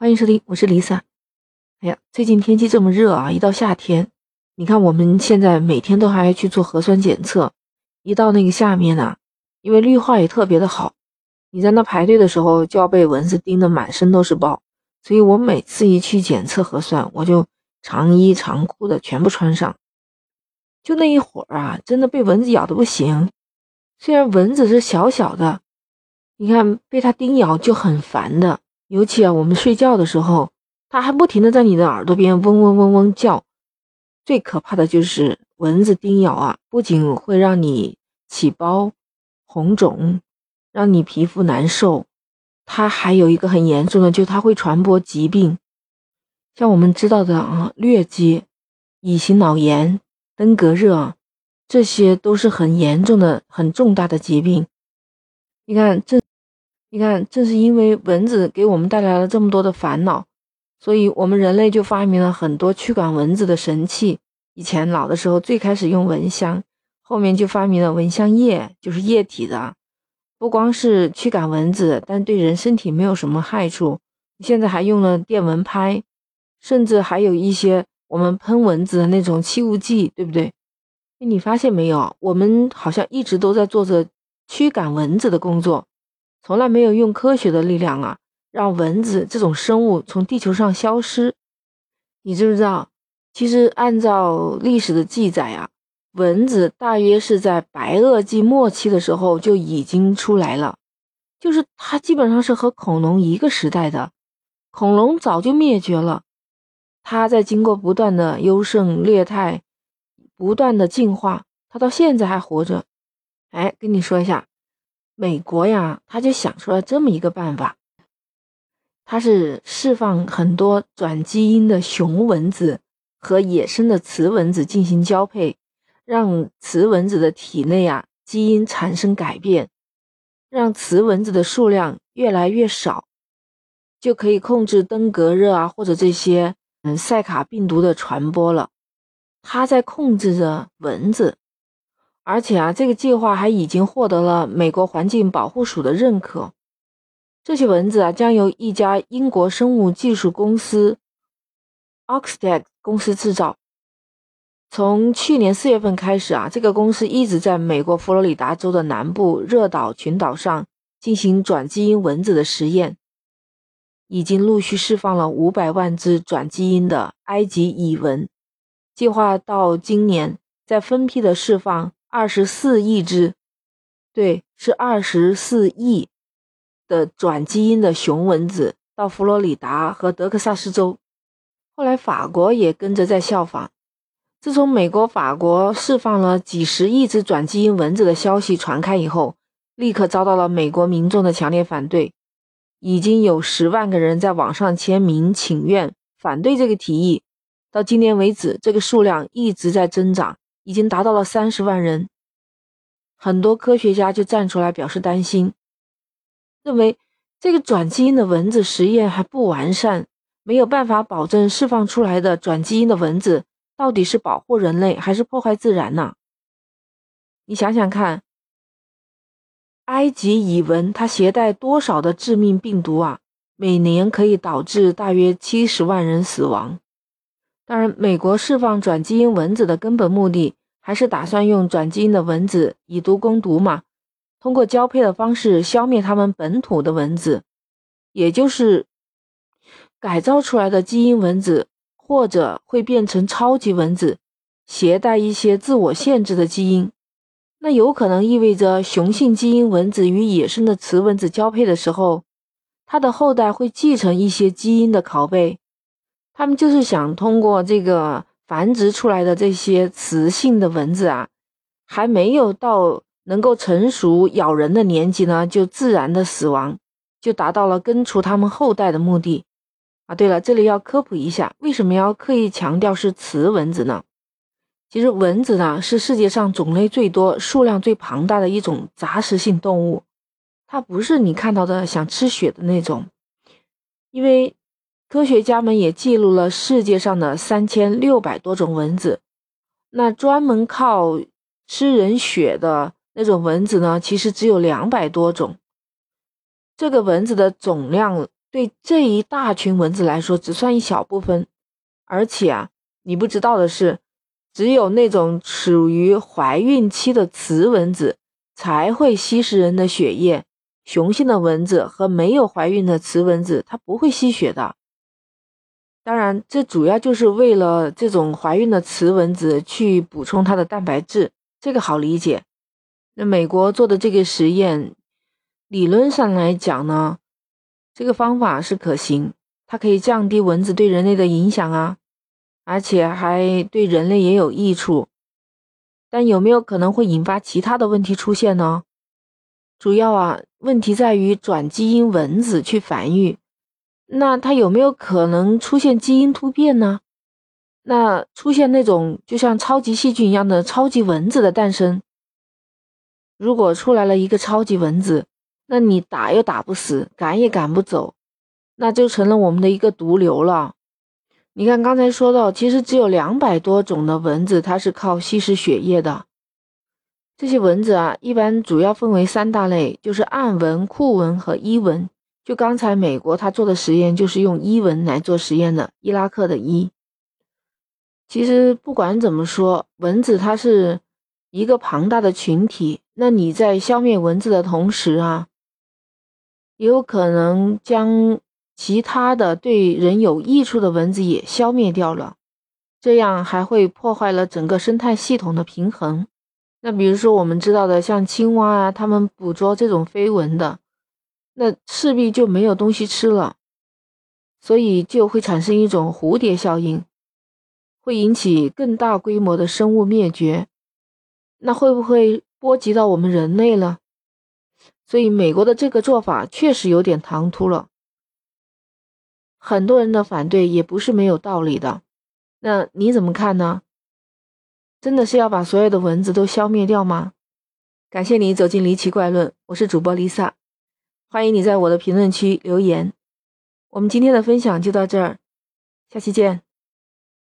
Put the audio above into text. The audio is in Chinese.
欢迎收听，我是 Lisa。哎呀，最近天气这么热啊，一到夏天，你看我们现在每天都还要去做核酸检测，一到那个下面呢，因为绿化也特别的好，你在那排队的时候就要被蚊子叮得满身都是包，所以我每次一去检测核酸，我就长衣长裤的全部穿上，就那一会儿啊，真的被蚊子咬的不行。虽然蚊子是小小的，你看被它叮咬就很烦的。尤其啊，我们睡觉的时候，它还不停的在你的耳朵边嗡嗡嗡嗡叫。最可怕的就是蚊子叮咬啊，不仅会让你起包、红肿，让你皮肤难受，它还有一个很严重的，就它会传播疾病，像我们知道的啊，疟疾、乙型脑炎、登革热，这些都是很严重的、很重大的疾病。你看这。你看，正是因为蚊子给我们带来了这么多的烦恼，所以我们人类就发明了很多驱赶蚊子的神器。以前老的时候，最开始用蚊香，后面就发明了蚊香液，就是液体的，不光是驱赶蚊子，但对人身体没有什么害处。现在还用了电蚊拍，甚至还有一些我们喷蚊子的那种气雾剂，对不对？你发现没有？我们好像一直都在做着驱赶蚊子的工作。从来没有用科学的力量啊，让蚊子这种生物从地球上消失。你知不知道？其实按照历史的记载啊，蚊子大约是在白垩纪末期的时候就已经出来了，就是它基本上是和恐龙一个时代的。恐龙早就灭绝了，它在经过不断的优胜劣汰、不断的进化，它到现在还活着。哎，跟你说一下。美国呀，他就想出了这么一个办法，他是释放很多转基因的雄蚊子和野生的雌蚊子进行交配，让雌蚊子的体内啊基因产生改变，让雌蚊子的数量越来越少，就可以控制登革热啊或者这些嗯塞卡病毒的传播了。他在控制着蚊子。而且啊，这个计划还已经获得了美国环境保护署的认可。这些蚊子啊，将由一家英国生物技术公司 Oxtec 公司制造。从去年四月份开始啊，这个公司一直在美国佛罗里达州的南部热岛群岛上进行转基因蚊子的实验，已经陆续释放了五百万只转基因的埃及蚁蚊，计划到今年再分批的释放。二十四亿只，对，是二十四亿的转基因的雄蚊子到佛罗里达和德克萨斯州。后来法国也跟着在效仿。自从美国、法国释放了几十亿只转基因蚊子的消息传开以后，立刻遭到了美国民众的强烈反对。已经有十万个人在网上签名请愿反对这个提议。到今年为止，这个数量一直在增长。已经达到了三十万人，很多科学家就站出来表示担心，认为这个转基因的蚊子实验还不完善，没有办法保证释放出来的转基因的蚊子到底是保护人类还是破坏自然呢？你想想看，埃及蚁蚊它携带多少的致命病毒啊？每年可以导致大约七十万人死亡。当然，美国释放转基因蚊子的根本目的，还是打算用转基因的蚊子以毒攻毒嘛？通过交配的方式消灭他们本土的蚊子，也就是改造出来的基因蚊子，或者会变成超级蚊子，携带一些自我限制的基因。那有可能意味着雄性基因蚊子与野生的雌蚊子交配的时候，它的后代会继承一些基因的拷贝。他们就是想通过这个繁殖出来的这些雌性的蚊子啊，还没有到能够成熟咬人的年纪呢，就自然的死亡，就达到了根除他们后代的目的啊。对了，这里要科普一下，为什么要刻意强调是雌蚊子呢？其实蚊子呢是世界上种类最多、数量最庞大的一种杂食性动物，它不是你看到的想吃血的那种，因为。科学家们也记录了世界上的三千六百多种蚊子，那专门靠吃人血的那种蚊子呢，其实只有两百多种。这个蚊子的总量对这一大群蚊子来说，只算一小部分。而且啊，你不知道的是，只有那种处于怀孕期的雌蚊子才会吸食人的血液，雄性的蚊子和没有怀孕的雌蚊子，它不会吸血的。当然，这主要就是为了这种怀孕的雌蚊子去补充它的蛋白质，这个好理解。那美国做的这个实验，理论上来讲呢？这个方法是可行，它可以降低蚊子对人类的影响啊，而且还对人类也有益处。但有没有可能会引发其他的问题出现呢？主要啊，问题在于转基因蚊子去繁育，那它有没有可能出现基因突变呢？那出现那种就像超级细菌一样的超级蚊子的诞生？如果出来了一个超级蚊子，那你打又打不死，赶也赶不走，那就成了我们的一个毒瘤了。你看刚才说到，其实只有两百多种的蚊子，它是靠吸食血液的。这些蚊子啊，一般主要分为三大类，就是暗蚊、库蚊和伊蚊。就刚才美国他做的实验，就是用伊蚊来做实验的，伊拉克的伊。其实不管怎么说，蚊子它是一个庞大的群体，那你在消灭蚊子的同时啊。也有可能将其他的对人有益处的蚊子也消灭掉了，这样还会破坏了整个生态系统的平衡。那比如说我们知道的，像青蛙啊，它们捕捉这种飞蚊的，那势必就没有东西吃了，所以就会产生一种蝴蝶效应，会引起更大规模的生物灭绝。那会不会波及到我们人类呢？所以，美国的这个做法确实有点唐突了。很多人的反对也不是没有道理的。那你怎么看呢？真的是要把所有的蚊子都消灭掉吗？感谢你走进离奇怪论，我是主播 Lisa，欢迎你在我的评论区留言。我们今天的分享就到这儿，下期见。